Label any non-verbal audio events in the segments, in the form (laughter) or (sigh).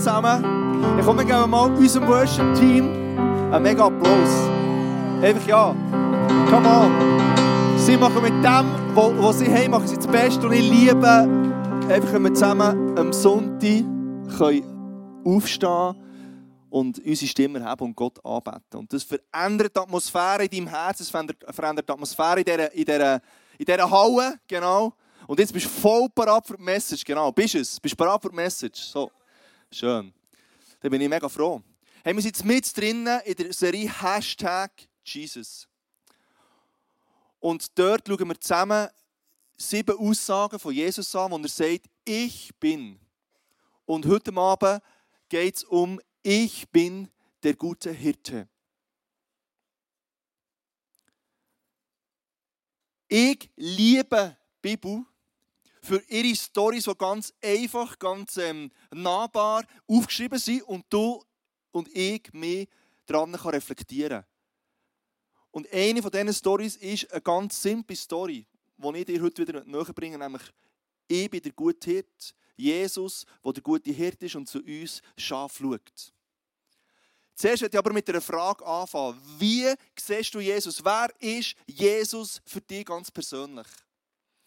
zusammen. Ich komme, geben mal unserem Worship-Team einen mega Applaus. Einfach ja. Come on. Sie machen mit dem, was sie haben, machen sie das Beste. Und ich liebe, einfach, wenn wir zusammen am Sonntag können aufstehen und unsere Stimme haben und Gott anbeten. Und das verändert die Atmosphäre in deinem Herz, es verändert die Atmosphäre in dieser, in dieser, in dieser Halle, genau. Und jetzt bist du voll parat für die Message, genau. Bist es? Bist du parat für die Message? So, schön. Da bin ich mega froh. Hey, wir sind jetzt mit drinnen in der Serie Hashtag Jesus. Und dort schauen wir zusammen sieben Aussagen von Jesus an, wo er sagt, ich bin. Und heute Abend geht es um, ich bin der gute Hirte. Ich liebe die Bibel für ihre Storys, die ganz einfach, ganz ähm, nahbar aufgeschrieben sind und du und ich mich daran kann reflektieren Und eine von diesen Stories ist eine ganz simple Story, die ich dir heute wieder näher bringe, nämlich ich bin der gute Hirt, Jesus, der der gute Hirt ist und zu uns Schaf schaut. Zuerst möchte ich aber mit einer Frage anfangen. Wie siehst du Jesus? Wer ist Jesus für dich ganz persönlich?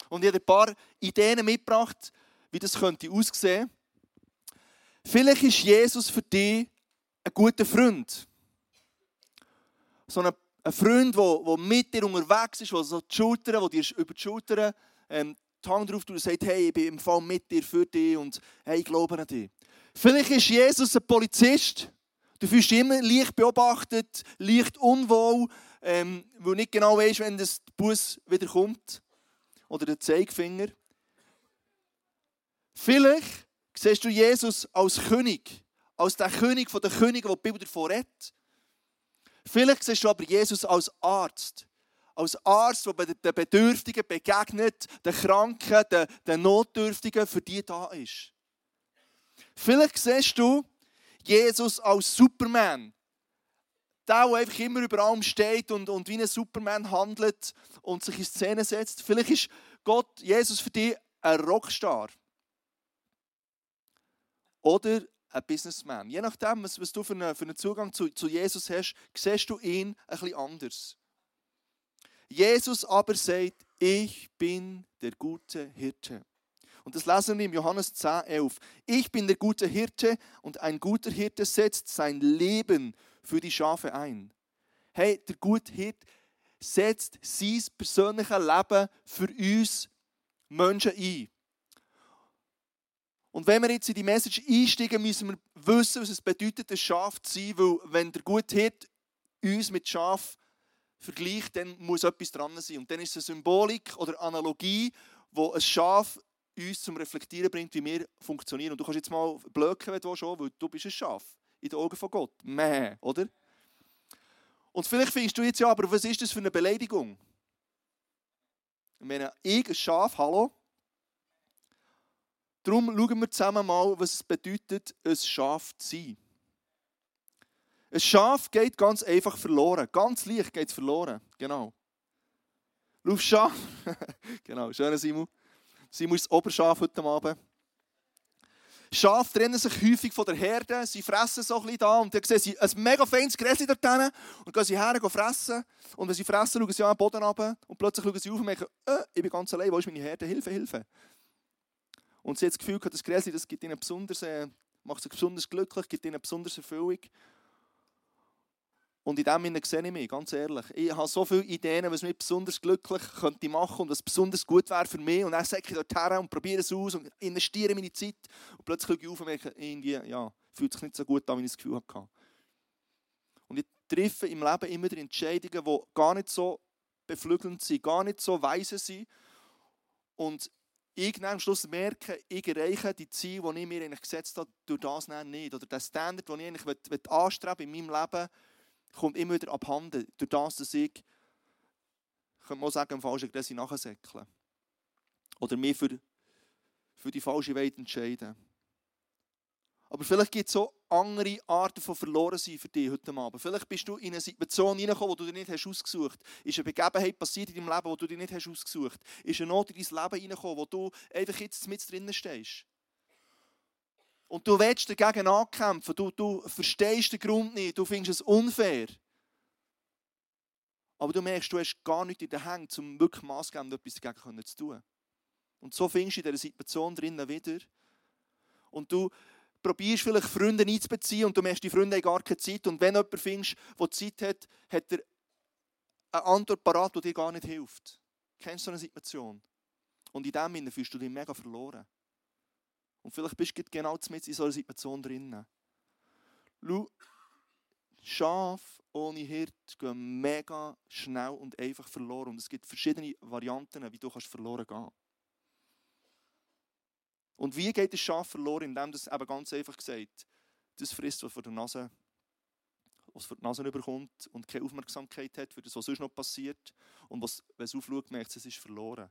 Und ich habe ein paar Ideen mitgebracht, wie das könnte aussehen. Vielleicht ist Jesus für dich ein guter Freund. So ein, Freund, der mit dir unterwegs ist, der so die Schultern, der dir über die Schultern ähm, die Hand drauf tut und sagt, hey, ich bin im Fall mit dir, für dich und hey, ich glaube an dich. Vielleicht ist Jesus ein Polizist. Du fühlst dich immer leicht beobachtet, leicht unwohl, ähm, weil du nicht genau weißt, wenn das Bus wieder kommt oder der Zeigefinger. Vielleicht siehst du Jesus als König, als der König von den Königen, der die Bibel davon redet. Vielleicht siehst du aber Jesus als Arzt, als Arzt, der den Bedürftigen begegnet, den Kranken, den, den Notdürftigen, für die da ist. Vielleicht siehst du Jesus als Superman, der, der einfach immer über allem steht und, und wie ein Superman handelt und sich in Szene setzt. Vielleicht ist Gott, Jesus für dich ein Rockstar. Oder ein Businessman. Je nachdem, was, was du für einen, für einen Zugang zu, zu Jesus hast, siehst du ihn ein bisschen anders. Jesus aber sagt, ich bin der gute Hirte. Und das lesen wir im Johannes 10, 11. Ich bin der gute Hirte und ein guter Hirte setzt sein Leben für die Schafe ein. Hey, der gute Hirte setzt sein persönliches Leben für uns Menschen ein. Und wenn wir jetzt in die Message einsteigen, müssen wir wissen, was es bedeutet, ein Schaf zu sein, weil wenn der gute Hirte uns mit Schaf vergleicht, dann muss etwas dran sein. Und dann ist es eine Symbolik oder Analogie, wo ein Schaf uns zum Reflektieren bringt, wie wir funktionieren. Und du kannst jetzt mal blöken, wenn du schon, weil du bist ein Schaf in den Augen von Gott. Mäh, oder? Und vielleicht findest du jetzt ja, aber was ist das für eine Beleidigung? Ich meine, ich, ein Schaf, hallo? Darum schauen wir zusammen mal, was es bedeutet, ein Schaf zu sein. Ein Schaf geht ganz einfach verloren. Ganz leicht geht es verloren. Genau. Lauf Schaf. (laughs) genau, schöner Simon. Simon ist das Oberschaf heute Abend. Schafe trennen sich häufig von der Herde, sie fressen so ein bisschen da und dann sehen sie ein mega feines Gräschen dort hinten und gehen sie her und fressen. Und wenn sie fressen, schauen sie an den Boden runter und plötzlich schauen sie auf und merken, äh, ich bin ganz allein, wo ist meine Herde? Hilfe, Hilfe. Und sie hat das Gefühl, das Gräschen das gibt ihnen besonders, äh, macht sie besonders glücklich, gibt ihnen besonders Erfüllung. Und in dem Sinne sehe ich mich, ganz ehrlich. Ich habe so viele Ideen, was mich besonders glücklich könnte machen und was besonders gut wäre für mich. Und dann sage ich dort her und probiere es aus und investiere meine Zeit. Und plötzlich schaue ich auf und merke, irgendwie, ja, fühlt sich nicht so gut an, wie ich das Gefühl hatte. Und ich treffe im Leben immer wieder Entscheidungen, die gar nicht so beflügelnd sind, gar nicht so weise sind. Und ich am Schluss merke, ich erreiche die Ziele, die ich mir eigentlich gesetzt habe, durch das nicht. Oder den Standard, den ich eigentlich anstrebe in meinem Leben, kommt immer wieder abhanden, durch das, dass ich, könnte man sagen, im falschen Gräschen nachsäckeln. Oder mich für, für die falsche Welt entscheiden. Aber vielleicht gibt es so andere Arten von Verlorensein für dich heute Abend. Vielleicht bist du in eine Situation hineingekommen, die du dir nicht hast ausgesucht hast. Ist eine Begebenheit passiert in deinem Leben, die du dir nicht hast ausgesucht hast. Ist eine Not in dein Leben hineingekommen, wo du einfach jetzt mit drinnen stehst. Und du willst dagegen ankämpfen, du, du verstehst den Grund nicht, du findest es unfair. Aber du merkst, du hast gar nichts in den Händen, um wirklich maßgebend etwas dagegen zu tun. Und so findest du in dieser Situation drinnen wieder. Und du probierst vielleicht Freunde einzubeziehen und du merkst, die Freunde haben gar keine Zeit. Und wenn jemand findest, der Zeit hat, hat er eine Antwort parat, die dir gar nicht hilft. Kennst du so eine Situation? Und in dem Sinne fühlst du dich mega verloren. Und vielleicht bist du genau mit in so einer Situation drin. Schau, Schaf ohne Hirt gehen mega schnell und einfach verloren. Und es gibt verschiedene Varianten, wie du kannst verloren gehen Und wie geht das Schaf verloren? Indem das eben ganz einfach gesagt, das frisst, was vor der Nase was für die Nase überkommt und keine Aufmerksamkeit hat für das, was sonst noch passiert. Und was, wenn es aufschaut, merkt es, es ist verloren.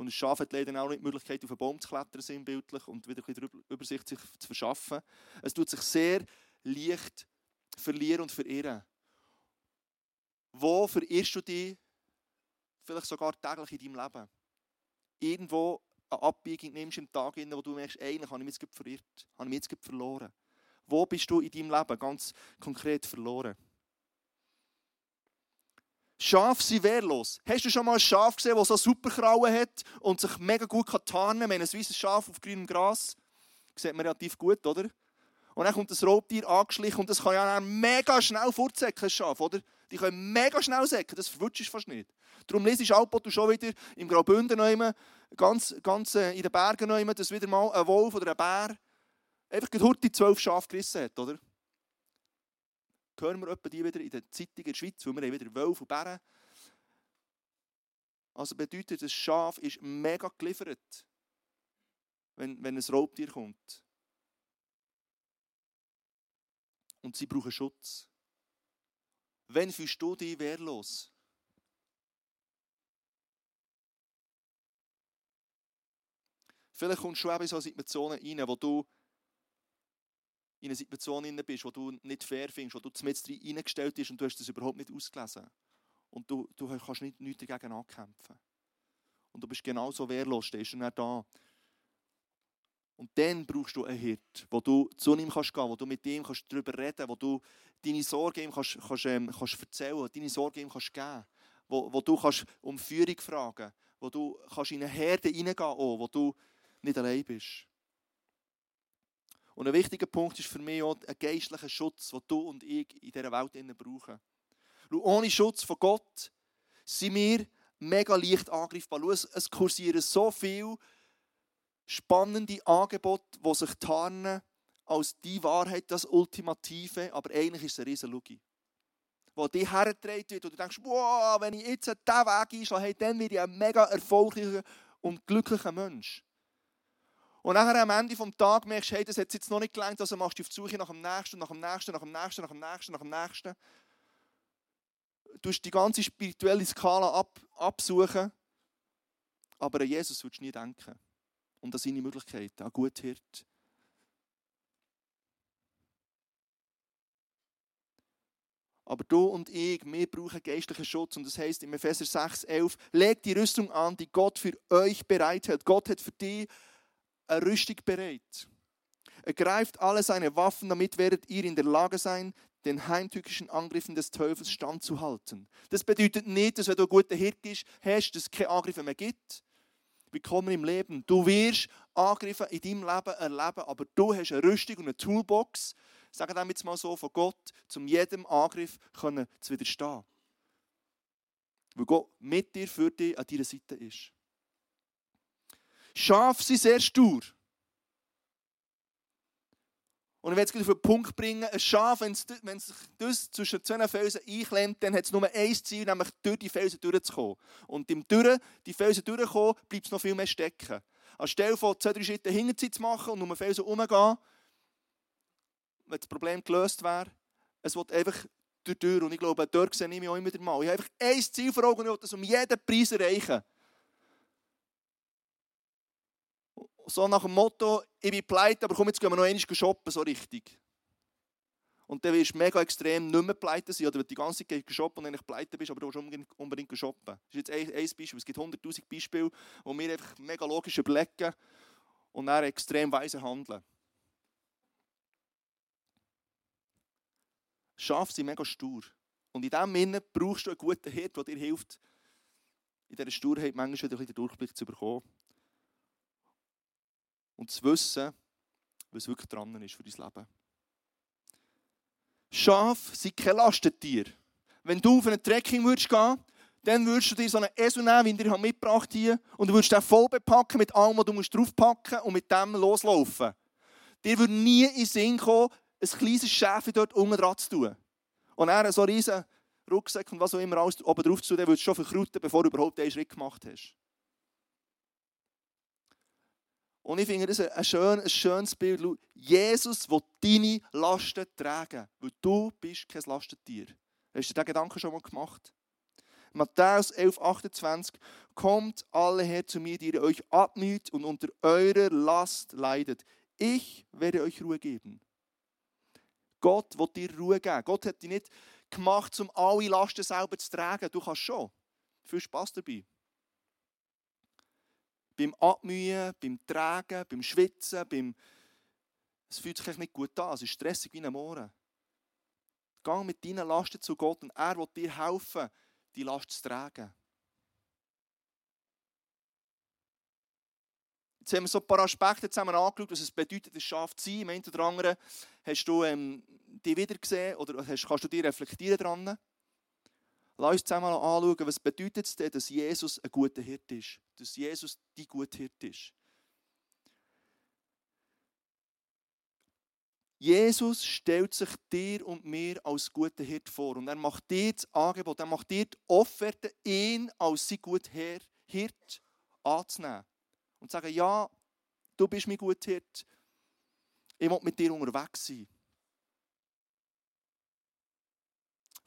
Und ein Schaf hat leider auch nicht die Möglichkeit, auf einen Baum zu klettern, sinnbildlich, und wieder ein bisschen Übersicht sich zu verschaffen. Es tut sich sehr leicht verlieren und verirren. Wo verirrst du dich vielleicht sogar täglich in deinem Leben? Irgendwo eine Abbiegung nimmst im Tag, wo du merkst, eigentlich habe ich mich jetzt verirrt, habe ich mich jetzt verloren. Wo bist du in deinem Leben ganz konkret verloren? Schaf sind wehrlos. Hast du schon mal ein Schaf gesehen, das so super Krauen hat und sich mega gut tarnen kann? Wenn ein weißes Schaf auf grünem Gras sieht man relativ gut, oder? Und dann kommt das Raubtier angeschlichen und das kann ja dann mega schnell fortsäcken, ein Schaf, oder? Die können mega schnell säcken, das verwutschst du fast nicht. Darum lese ich auch schon wieder im Graubünden ganz, ganz äh, in den Bergen dass wieder mal ein Wolf oder ein Bär einfach die zwölf Schafe gerissen hat, oder? Hören wir etwa die wieder in der Zeitung in der Schweiz, weil wir haben wieder Wölfe und Bären. Also bedeutet, das Schaf ist mega geliefert, wenn, wenn ein Raubtier kommt. Und sie brauchen Schutz. Wenn fühlst du dich wehrlos? Vielleicht kommst du eben in so Situationen rein, wo du in eine Situation bist, wo du nicht fair findest, wo du mit reingestellt bist und du hast das überhaupt nicht ausgelesen. Und du, du kannst nicht, nichts dagegen ankämpfen. Und du bist genauso wehrlos, stehst du nicht da. Und dann brauchst du einen Hirt, wo du zu ihm kannst gehen, wo du mit ihm kannst darüber reden, wo du deine Sorge ihm kannst, kannst, ähm, kannst erzählen, deine Sorge ihm kannst geben, wo, wo du kannst um Führung fragen, wo du kannst in eine Herde hineingehen, auch, wo du nicht allein bist. Und ein wichtiger Punkt ist für mich auch ein geistlicher Schutz, den du und ich in dieser Welt brauchen. Schau, ohne Schutz von Gott sind wir mega leicht angreifbar. Schau, es kursieren so viele spannende Angebote, die sich tarnen als die Wahrheit, das Ultimative, aber eigentlich ist es eine riesen Lüge. Wo dich hergetragen wird und du denkst, wow, wenn ich jetzt diesen Weg einschlage, dann werde ich ein mega erfolgreicher und glücklicher Mensch. Und nachher am Ende des Tages merkst du, hey, das hat jetzt noch nicht gelangt, also machst du auf die Suche nach dem Nächsten, nach dem Nächsten, nach dem Nächsten, nach dem Nächsten, nach dem Nächsten. Du hast die ganze spirituelle Skala ab, absuchen, aber an Jesus würdest du nie denken. Und an seine Möglichkeiten, an gut Hirt. Aber du und ich, wir brauchen geistlichen Schutz. Und das heißt im Epheser 6, 11, legt die Rüstung an, die Gott für euch bereithält. Gott hat für dich eine Rüstung bereit. Er greift alle seine Waffen, damit werdet ihr in der Lage sein, den heimtückischen Angriffen des Teufels standzuhalten. Das bedeutet nicht, dass wenn du ein guter Hirt hast, dass es keine Angriffe mehr gibt. Willkommen im Leben. Du wirst Angriffe in deinem Leben erleben, aber du hast eine Rüstung und eine Toolbox, sagen wir jetzt mal so, von Gott, um jedem Angriff zu widerstehen. Weil Gott mit dir, für dich, an deiner Seite ist. Schafe sind sehr stur. Und ich will es auf den Punkt bringen, ein Schaf, wenn es, sich das zwischen zwei Felsen einklemmt, dann hat es nur ein Ziel, nämlich durch die Felsen durchzukommen. Und im durch die Felsen durchkommen, bleibt es noch viel mehr stecken. Anstelle von zwei, drei Schritten hinterher zu machen und um den Felsen herumzugehen, wenn das Problem gelöst wäre, es wird einfach durch. Und ich glaube, dort sehe ich mich auch immer mal. Ich habe einfach ein Ziel vor Augen, ich will das um jeden Preis erreichen. so nach dem Motto, ich bin pleite, aber komm, jetzt gehen wir noch einmal shoppen, so richtig. Und dann wirst du mega extrem nicht mehr pleite sein, oder wenn du die ganze Zeit shoppen und eigentlich pleite bist, aber du musst unbedingt shoppen. Das ist jetzt ein, ein Beispiel, es gibt 100'000 Beispiele, wo wir einfach mega logisch überlegen und dann extrem weise handeln. Schafe sind mega stur. Und in diesem Sinne brauchst du einen guten Hirt, der dir hilft, in dieser Sturheit manchmal wieder den Durchblick zu bekommen und zu wissen, was wirklich dran ist für dein Leben. Schafe sind kein Lastentier. Wenn du auf einen Trekking würdest gehen dann würdest du dir so einen Esel nehmen, wie ich dir mitgebracht hier, und du würdest den voll bepacken mit allem, was du musst draufpacken und mit dem loslaufen. Dir würde nie in den Sinn kommen, ein kleines Schäfchen dort unten dran zu tun. Und er so riesen Rucksack und was auch immer alles oben drauf zu tun, den würdest du schon verkruten, bevor du überhaupt einen Schritt gemacht hast. Und ich finde das ein, schön, ein schönes Bild. Jesus will deine Lasten tragen, weil du bist kein Lastentier. Hast du diesen Gedanken schon mal gemacht? Matthäus 11, 28. Kommt alle her zu mir, die ihr euch abmüht und unter eurer Last leidet. Ich werde euch Ruhe geben. Gott will dir Ruhe geben. Gott hat dich nicht gemacht, um alle Lasten selber zu tragen. Du kannst schon. Viel Spaß dabei. Beim Abmühen, beim Tragen, beim Schwitzen, beim... Es fühlt sich nicht gut an. Es ist stressig wie ein Mohren. Geh mit deinen Lasten zu Gott und er will dir helfen, die Last zu tragen. Jetzt haben wir so ein paar Aspekte zusammen angeschaut, was es bedeutet, ein Schaf zu sein. Im einen oder anderen hast du ähm, die wieder gesehen oder hast, kannst du dich reflektieren dran. Lass uns zusammen anschauen, was bedeutet es denn, dass Jesus ein guter Hirt ist. Dass Jesus die gute Hirt ist. Jesus stellt sich dir und mir als guter Hirt vor. Und er macht dir das Angebot, er macht dir die Offerte, ihn als sein guter Hirt anzunehmen. Und zu sagen, ja, du bist mein guter Hirt. Ich will mit dir unterwegs sein.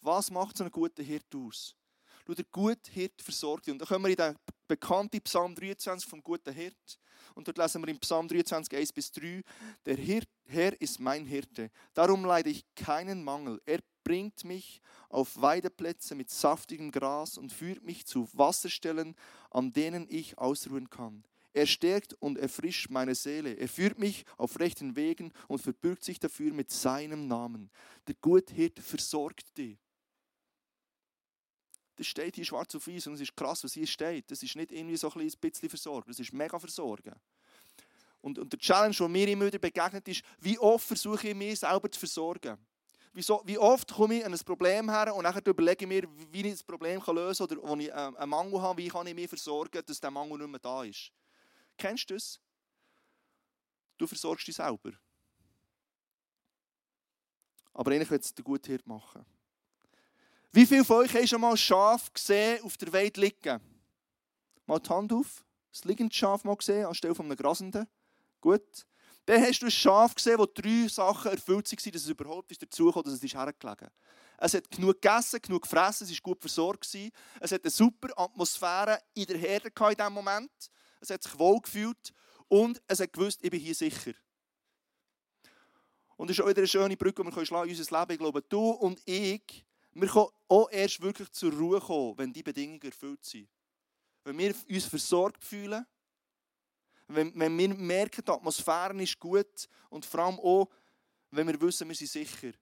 Was macht so ein guter Hirt aus? Schau, der gute Hirt versorgt dich. Und da kommen wir in den bekannten Psalm 23 vom guten Hirt. Und dort lesen wir im Psalm 23, 1 bis 3, der Hirt, Herr ist mein Hirte, darum leide ich keinen Mangel. Er bringt mich auf Weideplätze mit saftigem Gras und führt mich zu Wasserstellen, an denen ich ausruhen kann. Er stärkt und erfrischt meine Seele. Er führt mich auf rechten Wegen und verbürgt sich dafür mit seinem Namen. Der Guthirt versorgt dich. Das steht hier schwarz auf weiß und es ist krass, was hier steht. Das ist nicht irgendwie so ein bisschen versorgen, das ist mega versorgen. Und, und der Challenge, der mir immer wieder begegnet ist, wie oft versuche ich mich selber zu versorgen. Wie oft komme ich an ein Problem her und dann überlege ich mir, wie ich das Problem lösen kann oder wo ich äh, einen Mangel habe, wie kann ich mich versorgen, dass der Mangel nicht mehr da ist. Kennst du das? Du versorgst dich selber. Aber eigentlich wird es der gute Hirt machen. Wie viele von euch haben schon mal Schaf gesehen auf der Weide liegen? Mal die Hand auf. Das liegende Schaf mal gesehen, anstelle von einem grasenden. Gut. Dann hast du ein Schaf gesehen, wo drei Sachen erfüllt waren, dass es überhaupt ist dazu kam, dass es ist hergelegen Es hat genug gegessen, genug gefressen, es war gut versorgt. Es hat eine super Atmosphäre in der Herde in diesem Moment. Es hat sich wohl gefühlt und es hat gewusst, ich bin hier sicher. Und es ist auch wieder eine schöne Brücke, die wir schlagen in unser Leben. Ich glaube, du und ich wir können auch erst wirklich zur Ruhe kommen, wenn die Bedingungen erfüllt sind. Wenn wir uns versorgt fühlen, wenn, wenn wir merken, die Atmosphäre ist gut und vor allem auch, wenn wir wissen, wir sind sicher.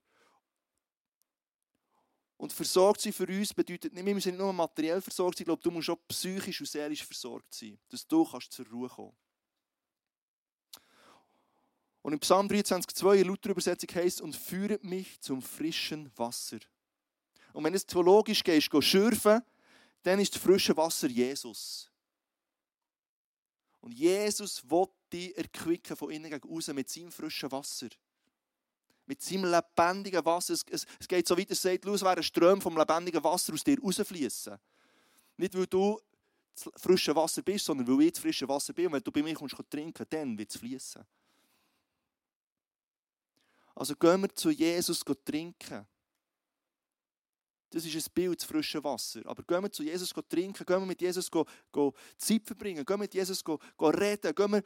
Und versorgt sein für uns bedeutet nicht, wir sind nicht nur materiell versorgt sein, ich glaube, du musst auch psychisch und seelisch versorgt sein, dass du kannst zur Ruhe kommen Und in Psalm 23,2 in lauter Übersetzung heißt und führet mich zum frischen Wasser. Und wenn du theologisch gehst, gehst schürfen, dann ist das frische Wasser Jesus. Und Jesus will dich erquicken von innen gegen außen mit seinem frischen Wasser. Mit seinem lebendigen Wasser. Es, es, es geht so weit, es sagt, es wäre ein Ström vom lebendigen Wasser aus dir rausfließen. Nicht, weil du das frische Wasser bist, sondern weil ich das frische Wasser bin. Und wenn du bei mir kommst, trinken, dann wird es fließen. Also gehen wir zu Jesus trinken. Das ist ein Bild, das frische Wasser. Aber gehen wir zu Jesus trinken, gehen wir mit Jesus Zeit verbringen, gehen wir mit Jesus reden, gehen wir,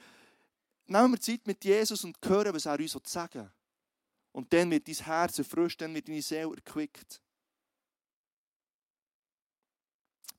nehmen wir Zeit mit Jesus und hören, was er uns sagen will. Und dann wird dein Herz erfrischt, dann wird deine Seele erquickt.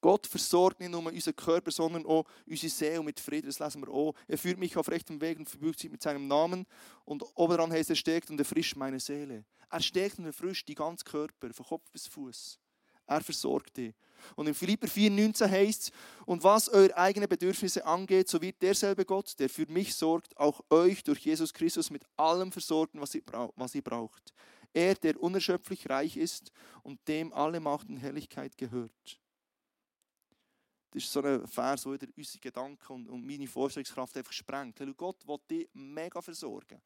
Gott versorgt nicht nur unseren Körper, sondern auch unsere Seele mit Frieden. Das lesen wir auch. Er führt mich auf rechtem Weg und verbirgt sich mit seinem Namen. Und obenan heißt er stärkt und erfrischt meine Seele. Er stärkt und erfrischt die ganzen Körper, von Kopf bis Fuß. Er versorgt dich. Und in Philipper 4,19 heißt es, und was eure eigenen Bedürfnisse angeht, so wird derselbe Gott, der für mich sorgt, auch euch durch Jesus Christus mit allem versorgen, was ihr braucht. Er, der unerschöpflich reich ist und dem alle Macht und Herrlichkeit gehört. Das ist so ein Vers, der unsere Gedanken und, meine Vorstellungskraft einfach sprengt. Gott will dich mega versorgen.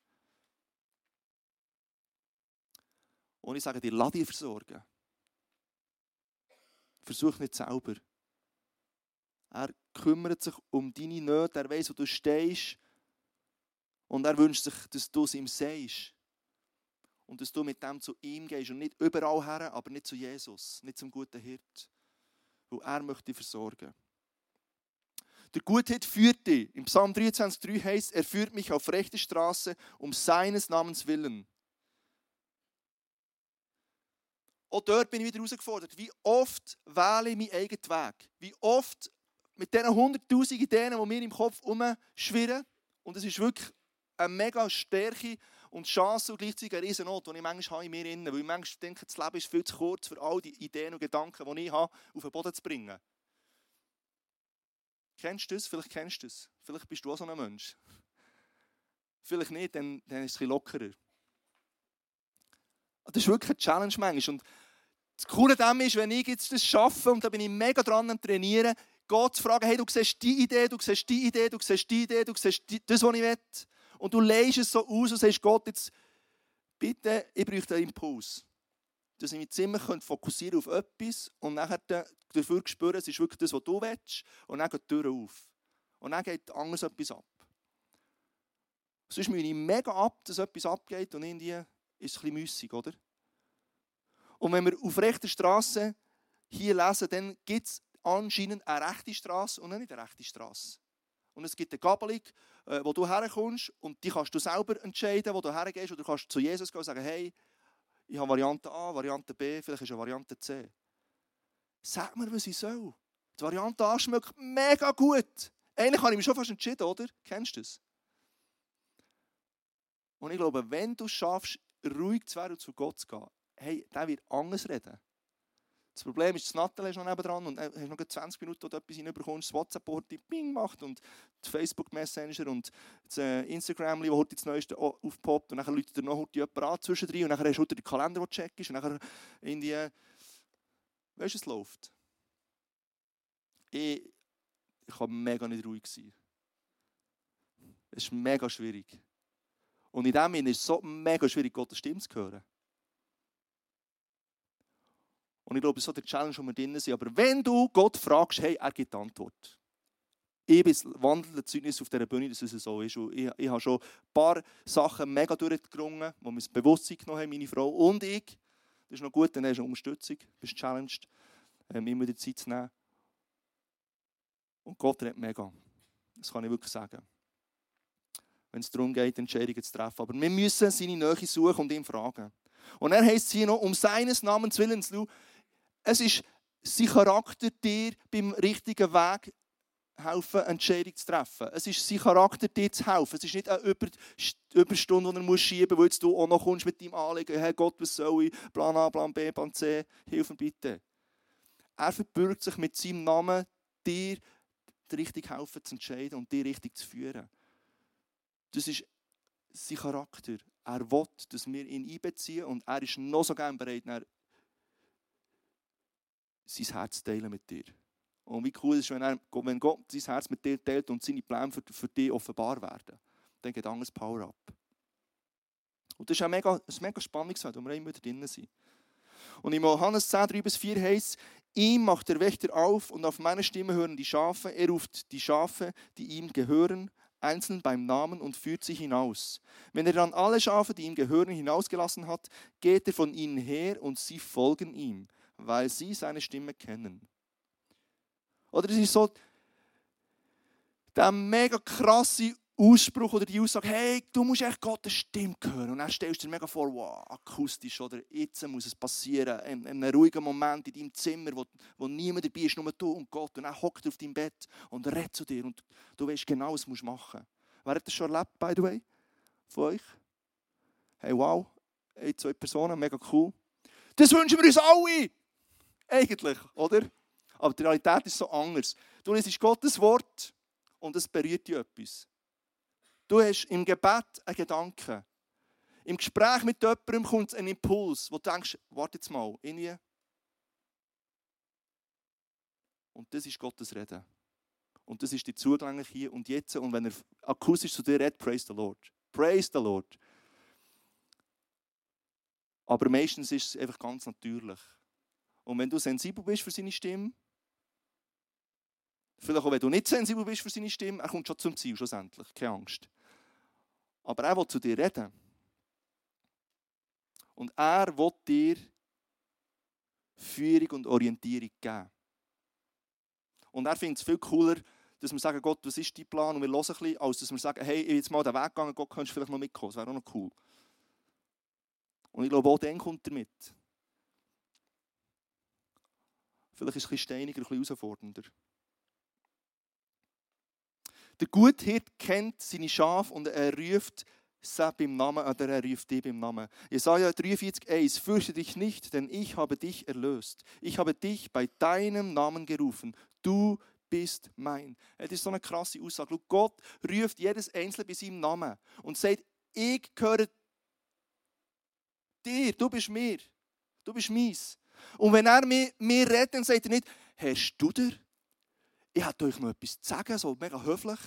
Und ich sage dir, lass dich versorgen. Versuch nicht selber. Er kümmert sich um deine Nöte, er weiß, wo du stehst. Und er wünscht sich, dass du es ihm sagst. Und dass du mit dem zu ihm gehst und nicht überall her, aber nicht zu Jesus, nicht zum guten Hirt. Weil er möchte versorgen. Der Gutheit führt dich. Im Psalm 23,3 heißt, er führt mich auf rechte Straße um seines Namens willen. Auch dort bin ich wieder herausgefordert. Wie oft wähle ich meinen eigenen Weg? Wie oft mit diesen hunderttausend Ideen, die mir im Kopf umschwirren, und es ist wirklich eine mega Stärke und Chance und gleichzeitig eine riesen Not, die ich manchmal in mir habe. Weil ich manchmal denke, das Leben ist viel zu kurz, für all die Ideen und Gedanken, die ich habe, auf den Boden zu bringen. Kennst du das? Vielleicht kennst du das. Vielleicht bist du auch so ein Mensch. Vielleicht nicht, dann, dann ist es ein bisschen lockerer. Das ist wirklich eine Challenge manchmal. Und das Coole daran ist, wenn ich jetzt das schaffe, und da bin ich mega dran am Trainieren, Gott zu fragen, hey, du siehst die Idee, du siehst die Idee, du siehst die Idee, du siehst die, das, was ich will und du legst es so aus und sagst, Gott, jetzt bitte, ich brauche einen Impuls. Dass ich mich ziemlich fokussieren auf etwas und nachher dafür spüren, es ist wirklich das, was du willst. Und dann geht die Tür auf. Und dann geht anders etwas ab. Sonst müde ich mega ab, dass etwas abgeht und irgendwie ist es ein bisschen müssig, oder? Und wenn wir auf rechter Straße hier lesen, dann gibt es anscheinend eine rechte Straße und nicht eine rechte Straße. Und es gibt eine Gabelung, äh, wo du herkommst und die kannst du selber entscheiden, wo du hergehst. Oder du kannst zu Jesus gehen und sagen, hey, ich habe Variante A, Variante B, vielleicht ist eine Variante C. Sag mir, was ich soll. Die Variante A schmeckt mega gut. Eigentlich habe ich mich schon fast entschieden, oder? Kennst du das? Und ich glaube, wenn du es schaffst, ruhig zu werden und zu Gott zu gehen, hey, der wird anders reden. Das Problem ist, das Nattel ist noch nebendran und hast noch 20 Minuten, wo du etwas hineinbekommst, das WhatsApp die Ping macht und das Facebook Messenger und das äh, Instagram, wo heute das Neueste aufpoppt und dann läutet dir noch heute jemand an zwischendrin und dann hast du den Kalender, den du checkst und dann in die... Weißt du, es läuft. Ich, ich kann mega nicht ruhig sein. Es ist mega schwierig. Und in dem Sinne ist es so mega schwierig, Gottes Stimme zu hören. Und ich glaube, das ist so der Challenge, wo wir drin sind. Aber wenn du Gott fragst, hey, er gibt die Antwort. Ich bin wandelnde Zeugnis auf dieser Bühne, dass es so ist. Und ich, ich habe schon ein paar Sachen mega durchgerungen, wo wir das Bewusstsein genommen haben, meine Frau und ich. Das ist noch gut, dann hast du Unterstützung, bist challenged, ähm, immer die Zeit zu nehmen. Und Gott redet mega. Das kann ich wirklich sagen. Wenn es darum geht, Entscheidungen zu treffen. Aber wir müssen seine Nähe suchen und ihn fragen. Und er heißt hier noch, um seines Namens willen es ist sein Charakter, dir beim richtigen Weg helfen, Entscheidungen zu treffen. Es ist sein Charakter, dir zu helfen. Es ist nicht eine Überstunde, die er schieben muss, weil du auch noch kommst mit deinem Anliegen, hey Gott, was soll ich, Plan A, Plan B, Plan C, hilf mir bitte. Er verbürgt sich mit seinem Namen, dir richtig helfen zu entscheiden und dir richtig zu führen. Das ist sein Charakter. Er will, dass wir ihn einbeziehen und er ist noch so gerne bereit, sein Herz teilen mit dir. Und wie cool ist wenn, er, wenn Gott sein Herz mit dir teilt und seine Pläne für, für dich offenbar werden. Dann geht anderes Power up. Und das ist ein mega, ein mega spannendes Feld, wo wir immer wieder drin sind. Und in Johannes 10, 3 bis 4 heißt ihm macht der Wächter auf und auf meine Stimme hören die Schafe. Er ruft die Schafe, die ihm gehören, einzeln beim Namen und führt sie hinaus. Wenn er dann alle Schafe, die ihm gehören, hinausgelassen hat, geht er von ihnen her und sie folgen ihm weil sie seine Stimme kennen. Oder es ist so der mega krasse Ausspruch oder die Aussage, hey, du musst echt Gottes Stimme hören. Und dann stellst du dir mega vor, wow, akustisch oder jetzt muss es passieren, in, in einem ruhigen Moment in deinem Zimmer, wo, wo niemand dabei ist, nur du und Gott. Und dann hockt er auf deinem Bett und redet zu dir und du weißt genau, was du machen musst. Wer hat das schon erlebt, by the way? Von euch? Hey, wow, hey, zwei Personen, mega cool. Das wünschen wir uns alle! Eigentlich, oder? Aber die Realität ist so anders. Du liest Gottes Wort und es berührt dich etwas. Du hast im Gebet einen Gedanken. Im Gespräch mit jemandem kommt ein Impuls, wo du denkst, warte jetzt mal, irgendwie. Und das ist Gottes Reden. Und das ist die zugänglich hier und jetzt. Und wenn er akustisch zu dir redet, praise the Lord. Praise the Lord. Aber meistens ist es einfach ganz natürlich. Und wenn du sensibel bist für seine Stimme, vielleicht auch wenn du nicht sensibel bist für seine Stimme, er kommt schon zum Ziel schlussendlich, keine Angst. Aber er will zu dir reden. Und er will dir Führung und Orientierung geben. Und er findet es viel cooler, dass wir sagen, Gott, was ist dein Plan? Und wir hören ein bisschen, als dass wir sagen, hey, ich bin jetzt mal den Weg gegangen, Gott, könntest du vielleicht noch mitkommen? Das wäre auch noch cool. Und ich glaube, auch dann kommt er mit. Vielleicht ist es ein bisschen steiniger, ein bisschen herausfordernder. Der Guthirt kennt seine Schafe und er ruft sie beim Namen oder er ruft die beim Namen. Jesaja 43,1 Fürchte dich nicht, denn ich habe dich erlöst. Ich habe dich bei deinem Namen gerufen. Du bist mein. Das ist so eine krasse Aussage. Gott ruft jedes Einzelne bei seinem Namen und sagt, ich gehöre dir, du bist mir, du bist meins. Und wenn er mir, mir redet, dann sagt er nicht, hast du dir? Ich hätte euch noch etwas zu sagen, so mega höflich,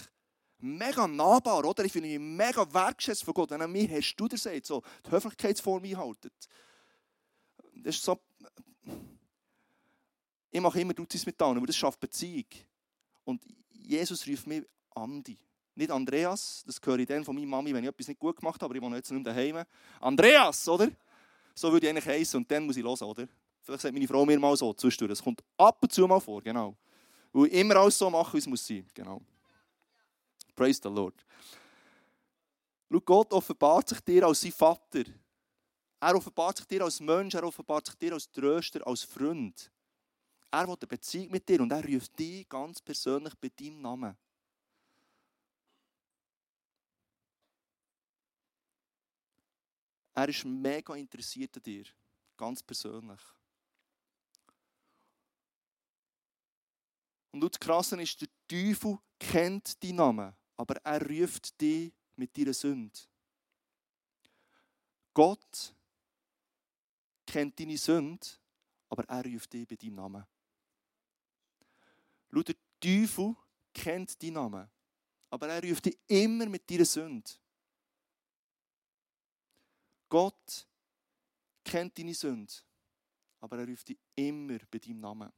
mega nahbar, oder? Ich finde mich mega wertschätzt von Gott, wenn er mir hast du dir sagt, so die Höflichkeitsform einhaltet. Das ist so, ich mache immer Dutzis mit an, aber das schafft Beziehung. Und Jesus ruft mir Andi. Nicht Andreas, das höre ich dann von meiner Mami, wenn ich etwas nicht gut gemacht habe, aber ich wohne jetzt nicht daheim. Andreas, oder? So würde ich eigentlich heißen und dann muss ich hören, oder? Vielleicht sagt meine Frau mir mal so zwischendurch. Das kommt ab und zu mal vor, genau. Weil immer alles so mache, wie es muss sein. Genau. Praise the Lord. Schau, Gott offenbart sich dir als sein Vater. Er offenbart sich dir als Mensch, er offenbart sich dir als Tröster, als Freund. Er will eine Beziehung mit dir und er ruft dich ganz persönlich bei deinem Namen. Er ist mega interessiert an dir, ganz persönlich. Und das Krasse ist, der Teufel kennt deinen Namen, aber er ruft dich mit deiner Sünde. Gott kennt deine Sünde, aber er ruft dich bei deinem Namen. Schau, der Teufel kennt deinen Namen, aber er ruft dich immer mit deiner Sünde. Gott kennt deine Sünde, aber er ruft dich immer bei deinem Namen.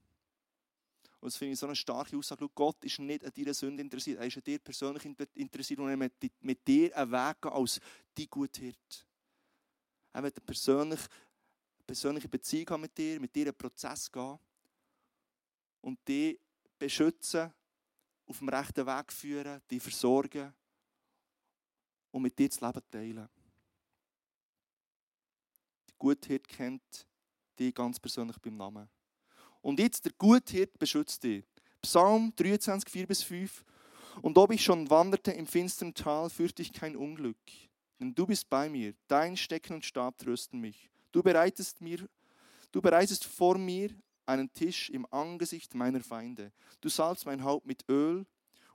Und das finde ich so eine starke Aussage. Gott ist nicht an deiner Sünde interessiert. Er ist an dir persönlich interessiert und er möchte mit dir einen Weg gehen als die gute Hirte. Er möchte eine persönliche, persönliche Beziehung haben mit dir, mit dir einen Prozess gehen und dich beschützen, auf dem rechten Weg führen, dich versorgen und mit dir das Leben teilen. Der Guthirt kennt dich ganz persönlich beim Namen. Und jetzt, der Guthirt beschützt dich. Psalm 23, 4 bis 5. Und ob ich schon wanderte im finsteren Tal, fürchte ich kein Unglück. Denn du bist bei mir, dein Stecken und Stab trösten mich. Du bereitest, mir, du bereitest vor mir einen Tisch im Angesicht meiner Feinde. Du salzt mein Haupt mit Öl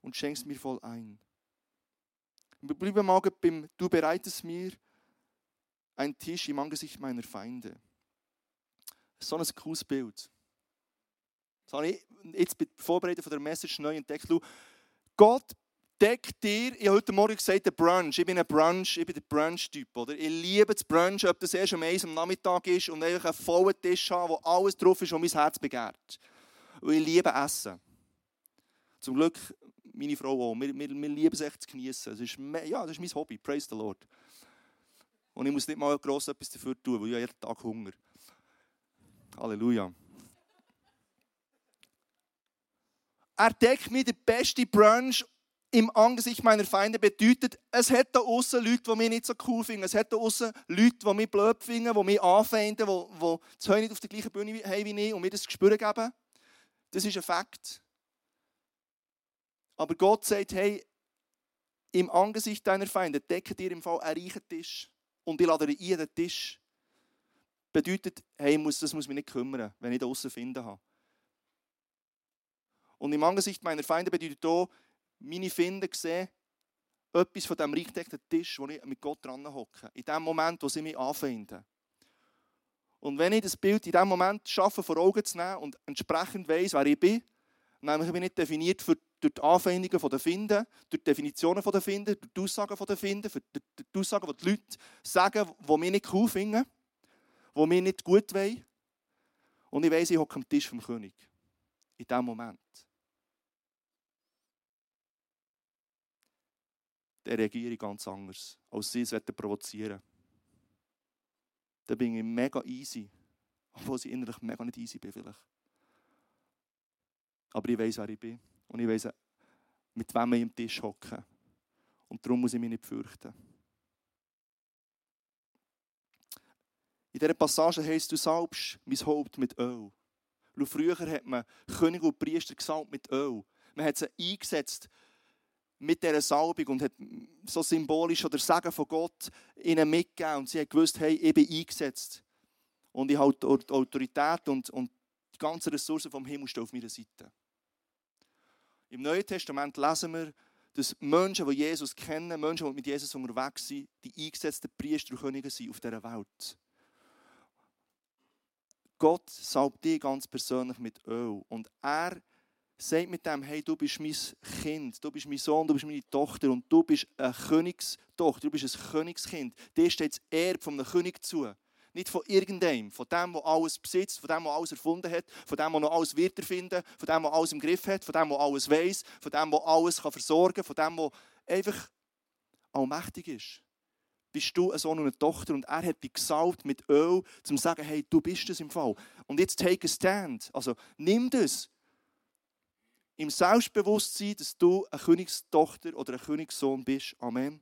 und schenkst mir voll ein. Bleiben mal beim Du bereitest mir einen Tisch im Angesicht meiner Feinde. So ein cooles Bild. Das habe ich jetzt bei der Vorbereitung der Message neu entdeckt. Gott deckt dir, ich habe heute Morgen gesagt, der Brunch. Ich bin ein Brunch, ich bin der Brunch-Typ. Ich liebe das Brunch, ob das erst um 1 am Nachmittag ist und einfach einen vollen Tisch haben, wo alles drauf ist, was mein Herz begehrt. Und ich liebe Essen. Zum Glück meine Frau auch. Wir, wir, wir lieben es echt zu genießen. Das ist, ja, das ist mein Hobby. Praise the Lord. Und ich muss nicht mal gross etwas dafür tun, weil ich habe jeden Tag Hunger. Halleluja. Er deckt mir den besten Brunch im Angesicht meiner Feinde bedeutet, es hat da außen Leute, die mich nicht so cool finden. Es hat da außen Leute, die mich blöd finden, die mich anfeinden, die, die das nicht auf der gleichen Bühne haben wie ich und mir das Gespür geben. Das ist ein Fakt. Aber Gott sagt, hey, im Angesicht deiner Feinde decke dir im Fall einen reichen Tisch. Und ich lade dich ein, den Tisch. Bedeutet, hey, das muss mich nicht kümmern, wenn ich da außen finden habe. Und im Angesicht meiner Feinde bedeutet auch, meine Finden sehen etwas von dem reichdeckten Tisch, wo ich mit Gott dran hocke. In dem Moment, wo sie mich anfinden. Und wenn ich das Bild in dem Moment schaffe, vor Augen zu nehmen und entsprechend weiss, wer ich bin, nämlich ich bin nicht definiert für, durch die Anfeindungen der Finden, durch die Definitionen der Finden, durch die Aussagen der Finden, durch die Aussagen, die die Leute sagen, die mich nicht cool finden, die mich nicht gut wollen. Und ich weiss, ich hocke am Tisch vom König. In dem Moment. Dann reagiere ich ganz anders, als sie es provozieren Dann bin ich mega easy, (laughs) obwohl ich innerlich mega nicht easy bin vielleicht. Aber ich weiß, wer ich bin und ich weiß, mit wem ich am Tisch hocke. Und darum muss ich mich nicht fürchten. In dieser Passage heißt du salbst mein Haupt mit Öl. Früher hat man König und Priester gesalbt mit Öl. Man hat sie eingesetzt mit dieser Salbung und hat so symbolisch oder Sagen von Gott ihnen mitgegeben. Und sie haben gewusst, hey, ich bin eingesetzt. Und ich habe die Autorität und, und die ganzen Ressourcen vom Himmel stehen auf meiner Seite. Im Neuen Testament lesen wir, dass Menschen, die Jesus kennen, Menschen, die mit Jesus unterwegs sind, die eingesetzten Priester und Könige sind auf dieser Welt. Gott salbt dich ganz persönlich mit Öl. Und er sagt mit dem, hey, du bist mein Kind, du bist mein Sohn, du bist meine Tochter und du bist eine Königstochter, du bist ein Königskind. Dir steht das Erbe einem König zu. Nicht von irgendeinem, von dem, der alles besitzt, von dem, der alles erfunden hat, von dem, der noch alles wird erfinden, von dem, der alles im Griff hat, von dem, der alles weiß, von dem, der alles kann versorgen kann, von dem, der einfach allmächtig ist. Bist du ein Sohn und eine Tochter und er hat dich gesalbt mit Öl, um zu sagen, hey, du bist es im Fall. Und jetzt take a stand. Also nimm das im Selbstbewusstsein, dass du eine Königstochter oder ein Königssohn bist. Amen.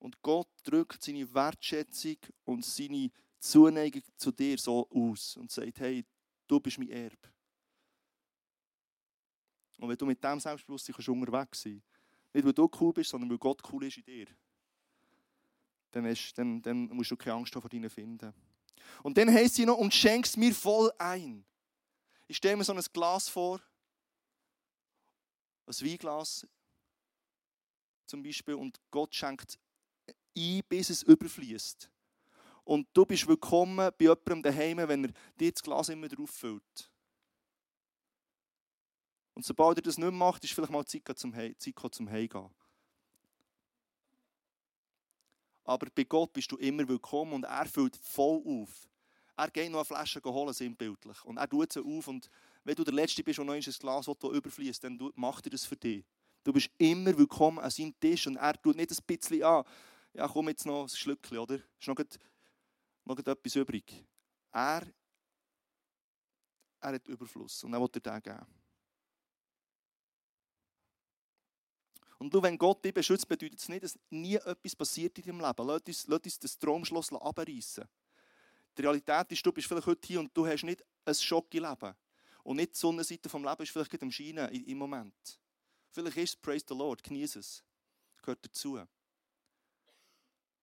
Und Gott drückt seine Wertschätzung und seine Zuneigung zu dir so aus und sagt, hey, du bist mein Erbe. Und wenn du mit dem Selbstbewusstsein kannst unterwegs sein nicht weil du cool bist, sondern weil Gott cool ist in dir, dann, hast, dann, dann musst du keine Angst vor deinen finden. Und dann heißt sie noch, und schenkst mir voll ein. Ich stelle mir so ein Glas vor, ein Weinglas zum Beispiel, und Gott schenkt ein, bis es überfließt. Und du bist willkommen bei jemandem daheim, wenn er dir das Glas immer drauf füllt. Und sobald er das nicht macht, ist vielleicht mal Zeit zum Heimgehen. Aber bei Gott bist du immer willkommen und er füllt voll auf. Er geht noch eine Flasche holen, sinnbildlich. Und er tut sie auf. Und wenn du der Letzte bist und noch ein Glas das überfließt, dann macht er das für dich. Du bist immer willkommen an seinem Tisch und er tut nicht ein bisschen an. Ja, komm jetzt noch ein Schlückchen, oder? Ist noch, noch etwas übrig. Er, er hat Überfluss und er will dir den geben. Und du, wenn Gott dich beschützt, bedeutet es nicht, dass nie etwas passiert in deinem Leben. Lass uns, lass uns das Traumschloss abreißen. Die Realität ist, du bist vielleicht heute hier und du hast nicht ein Schocke-Leben. Und nicht die Sonnenseite vom Leben ist vielleicht gerade am Scheinen im Moment. Vielleicht ist es, praise the Lord, genieße es. Gehört dazu.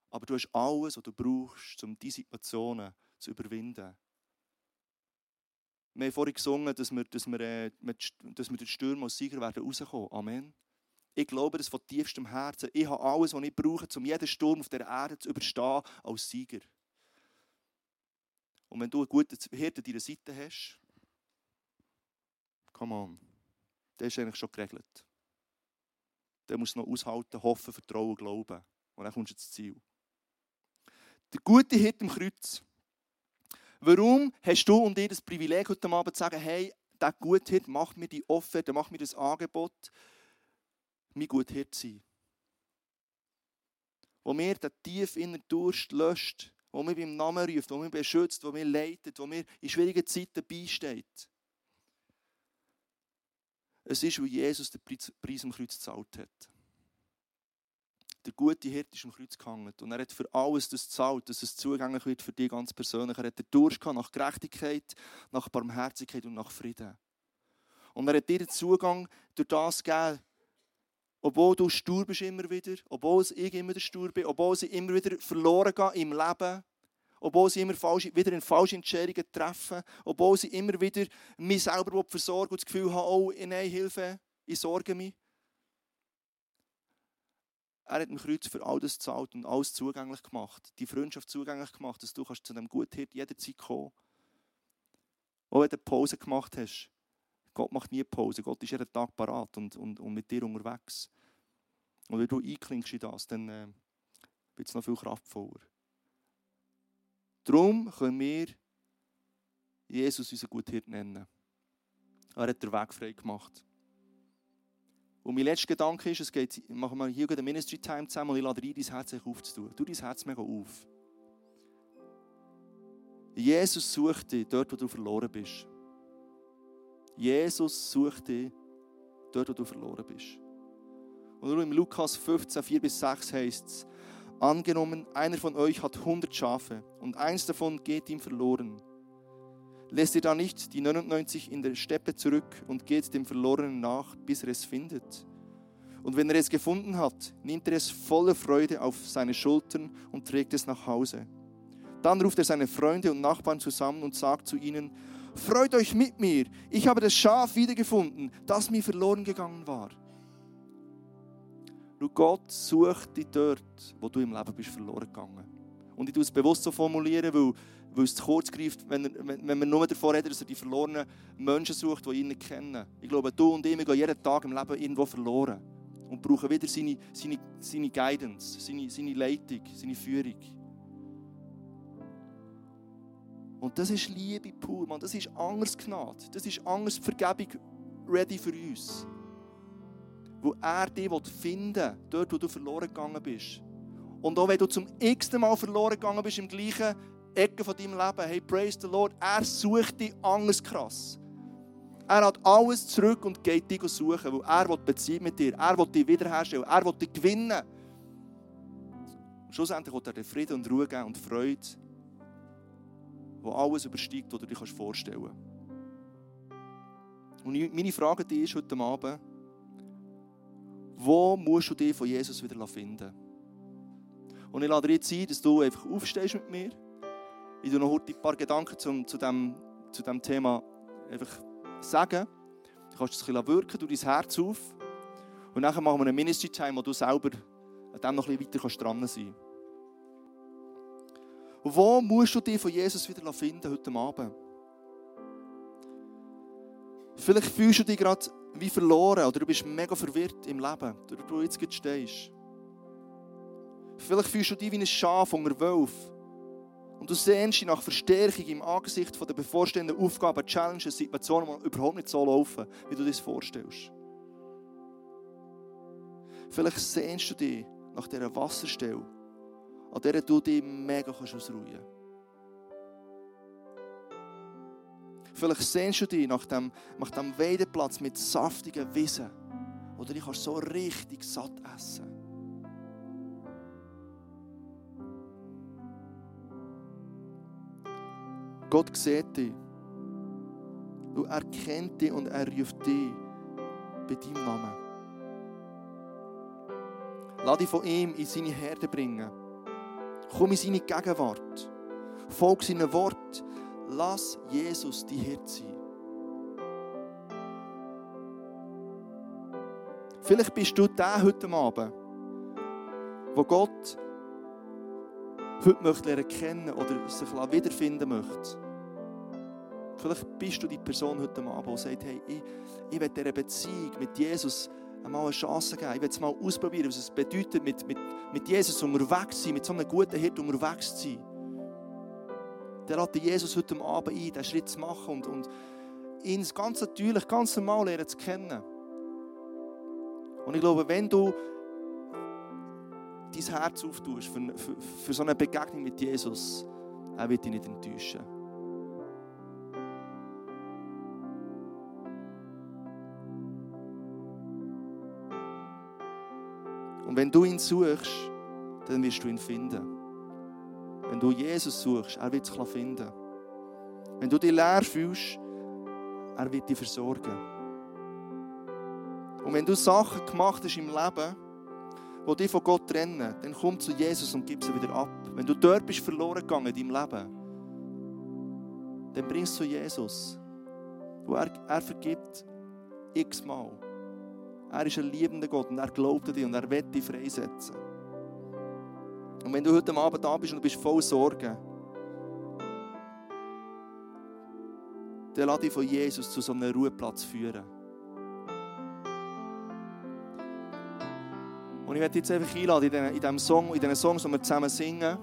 Aber du hast alles, was du brauchst, um diese Situationen zu überwinden. Wir haben vorhin gesungen, dass wir, dass wir, äh, dass wir den Sturm als Sieger werden rauskommen. Amen. Ich glaube das von tiefstem Herzen. Ich habe alles, was ich brauche, um jeden Sturm auf der Erde zu überstehen, als Sieger. Und wenn du einen guten Hirte an deiner Seite hast, come on, der ist eigentlich schon geregelt. Der muss noch aushalten, hoffen, vertrauen, glauben. Und dann kommst du ins Ziel. Der gute Hirte im Kreuz. Warum hast du und ich das Privileg, heute Abend zu sagen, hey, der gute Hirte macht mir die Offerte, macht mir das Angebot, mein Guthirte sein. Wo mir den tief inneren Durst löscht, der mich beim Namen ruft, der mich beschützt, der mich leitet, der mir in schwierigen Zeiten beisteht. Es ist, weil Jesus den Preis am Kreuz gezahlt hat. Der gute Hirt ist am Kreuz gehangen und er hat für alles das gezahlt, dass es zugänglich wird für dich ganz persönlich. Er hat den Durst nach Gerechtigkeit, nach Barmherzigkeit und nach Frieden. Und er hat dir den Zugang durch das gegeben, obwohl du stur bist immer wieder, obwohl ich immer stur bin, obwohl sie immer wieder verloren gehen im Leben, obwohl sie immer falsch, wieder in falsche Entscheidungen treffen, obwohl sie immer wieder mich selber versorgen und das Gefühl haben, oh, nein, Hilfe, ich sorge mich. Er hat im Kreuz für all das gezahlt und alles zugänglich gemacht, die Freundschaft zugänglich gemacht, dass du kannst zu einem Guthirt jederzeit kommen Auch wenn du Pause gemacht hast. Gott macht nie Pause. Gott ist jeden Tag parat und, und, und mit dir unterwegs. Und wenn du einklingst in das, dann äh, wird es noch viel kraftvoller. Darum können wir Jesus unseren Guthirt nennen. Er hat den Weg frei gemacht. Und mein letzter Gedanke ist, es geht, machen wir hier eine Ministry Time zusammen und ich lade dir dein Herz aufzutun. Tu dein Herz mega auf. Jesus sucht dich dort, wo du verloren bist. Jesus sucht dich dort, wo du verloren bist. Und nur im Lukas 15, 4 bis 6 heißt es, angenommen, einer von euch hat 100 Schafe und eins davon geht ihm verloren. Lässt ihr da nicht die 99 in der Steppe zurück und geht dem Verlorenen nach, bis er es findet? Und wenn er es gefunden hat, nimmt er es voller Freude auf seine Schultern und trägt es nach Hause. Dann ruft er seine Freunde und Nachbarn zusammen und sagt zu ihnen, Freut euch mit mir, ich habe das Schaf wiedergefunden, das mir verloren gegangen war. Schau, Gott sucht dich dort, wo du im Leben bist verloren gegangen. Und ich tue es bewusst so formulieren, weil, weil es zu kurz greift, wenn, wenn, wenn man nur davor redet, dass er die verlorenen Menschen sucht, die ihn nicht kennen. Ich glaube, du und ich, wir gehen jeden Tag im Leben irgendwo verloren und brauchen wieder seine, seine, seine Guidance, seine, seine Leitung, seine Führung. Und das ist Liebe pur, man. Das ist anders Gnade. Das ist anders Vergebung ready für uns. Wo er dich finden will, dort, wo du verloren gegangen bist. Und auch wenn du zum x-ten Mal verloren gegangen bist, im gleichen Ecke von deinem Leben, hey, praise the Lord, er sucht dich anders krass. Er hat alles zurück und geht dich suchen, weil er will mit dir, er will dich wiederherstellen, er will dich gewinnen. Und schlussendlich will er dir Frieden und Ruhe geben und Freude wo alles übersteigt, was du dir vorstellen kannst. Und meine Frage dich ist heute Abend, wo musst du dich von Jesus wieder finden? Und ich lade dir jetzt ein, dass du einfach aufstehst mit mir. Ich dir noch heute ein paar Gedanken zum, zu, diesem zu dem Thema einfach sagen. Du kannst es ein bisschen wirken, du dein Herz auf. Und dann machen wir eine Ministry-Time, wo du selber an dem noch ein bisschen weiter dran sein kannst. Wo musst du dich von Jesus wieder finden heute Abend? Vielleicht fühlst du dich gerade wie verloren oder du bist mega verwirrt im Leben, wo du jetzt stehst. Vielleicht fühlst du dich wie ein Schaf unter Wolf. Und du sehnst dich nach Verstärkung im Angesicht der bevorstehenden Aufgaben, Challenges, Situationen, die überhaupt nicht so laufen, wie du dir das vorstellst. Vielleicht sehnst du dich nach dieser Wasserstelle, an der du dich mega ausruhen kannst. Vielleicht sehnst du dich nach dem, nach dem Weideplatz mit saftigen Wiesen, wo du dich so richtig satt essen Gott sieht dich. Und er kennt dich und er ruft dich bei deinem Namen. Lass dich von ihm in seine Herde bringen. Komm in seine Gegenwart. Folg seinem Wort. Lass Jesus die Hirte sein. Vielleicht bist du der heute Abend, wo Gott heute möchte lernen oder sich wiederfinden möchte. Vielleicht bist du die Person heute Abend, die sagt, hey, ich, ich will dieser Beziehung mit Jesus einmal eine Chance geben. Ich will es mal ausprobieren, was es bedeutet, mit, mit, mit Jesus unterwegs zu sein, mit so einem guten Hirt unterwegs zu sein. Der lädt Jesus heute Abend ein, diesen Schritt zu machen und, und ihn ganz natürlich, ganz normal lernen zu kennen. Und ich glaube, wenn du dein Herz auftust für, für, für so eine Begegnung mit Jesus, er wird dich nicht enttäuschen. Und wenn du ihn suchst, dann wirst du ihn finden. Wenn du Jesus suchst, er wird dich finden. Wenn du dich leer fühlst, er wird dich versorgen. Und wenn du Sachen gemacht hast im Leben, die dich von Gott trennen, dann komm zu Jesus und gib sie wieder ab. Wenn du dort bist verloren gegangen in deinem Leben, dann bringst du zu Jesus. Wo er, er vergibt x-mal. Er ist ein liebender Gott und er glaubt an dich und er wird dich freisetzen. Und wenn du heute Abend da bist und du bist voll Sorgen, dann lass dich von Jesus zu so einem Ruheplatz führen. Und ich werde dich jetzt einfach einladen, in diesem Song, in diesen Songs, die wir zusammen singen,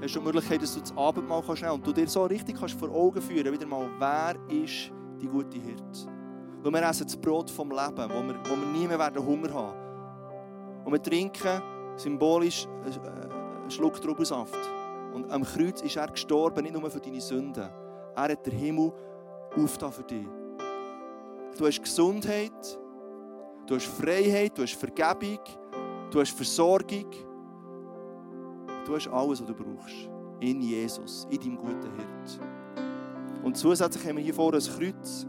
hast du die Möglichkeit, dass du das Abendmahl kannst und du dir so richtig kannst vor Augen führen, wieder mal, wer ist die gute Hirte? Weil wir essen das Brot vom Leben, wo wir, wo wir nie mehr werden Hunger haben. Und wir trinken symbolisch einen Schluck Traubensaft. Und am Kreuz ist er gestorben, nicht nur für deine Sünden. Er hat den Himmel aufgetan für dich. Du hast Gesundheit, du hast Freiheit, du hast Vergebung, du hast Versorgung. Du hast alles, was du brauchst. In Jesus, in deinem guten Hirt. Und zusätzlich haben wir hier vorne ein Kreuz.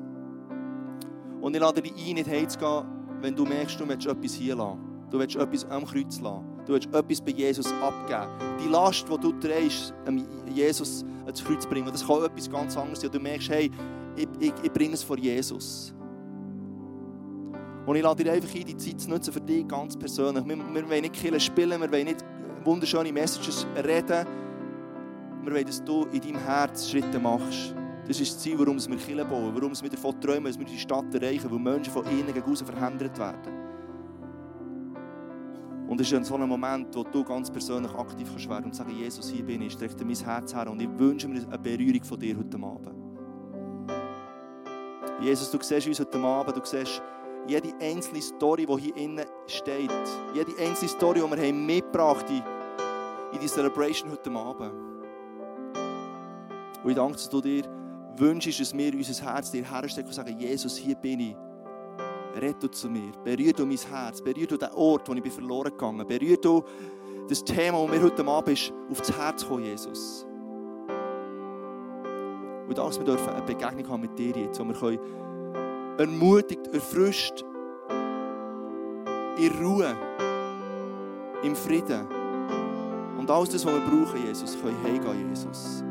Und ich lade dich ein, nicht heimzugehen, wenn du merkst, du willst etwas hier lassen. Du willst etwas am Kreuz lassen. Du willst etwas bei Jesus abgeben. Die Last, die du trägst, Jesus ins Kreuz bringen. Das kann etwas ganz anderes sein. Du merkst, hey, ich, ich, ich bringe es vor Jesus. Und ich lade dir einfach ein, die Zeit zu nutzen für dich ganz persönlich. Wir, wir wollen nicht Killen spielen, wir wollen nicht wunderschöne Messages reden. Wir wollen, dass du in deinem Herz Schritte machst. Das ist das Ziel, warum wir Killen bauen, warum wir davon träumen, dass wir die Stadt erreichen, wo Menschen von innen gegen verhindert werden. Und es ist so ein Moment, wo du ganz persönlich aktiv kannst werden und sagen, Jesus, hier bin ich, strecke mein Herz her und ich wünsche mir eine Berührung von dir heute Abend. Jesus, du siehst uns heute Abend, du siehst jede einzelne Story, die hier innen steht, jede einzelne Story, die wir haben mitgebracht haben in die Celebration heute Abend. Und ich danke, dass du dir wünschst, dass wir unser Herz dir herstecken und sagen, Jesus, hier bin ich. Rette zu mir. Berühr du mein Herz. Berühr du den Ort, wo ich bin verloren gegangen bin. Berühr du das Thema, das mir heute Abend ist, auf das Herz kommen, Jesus. Und dass wir dürfen eine Begegnung haben mit dir jetzt, wo wir können ermutigt, erfrischt, in Ruhe, im Frieden und alles das, was wir brauchen, Jesus, können heimgehen, Jesus.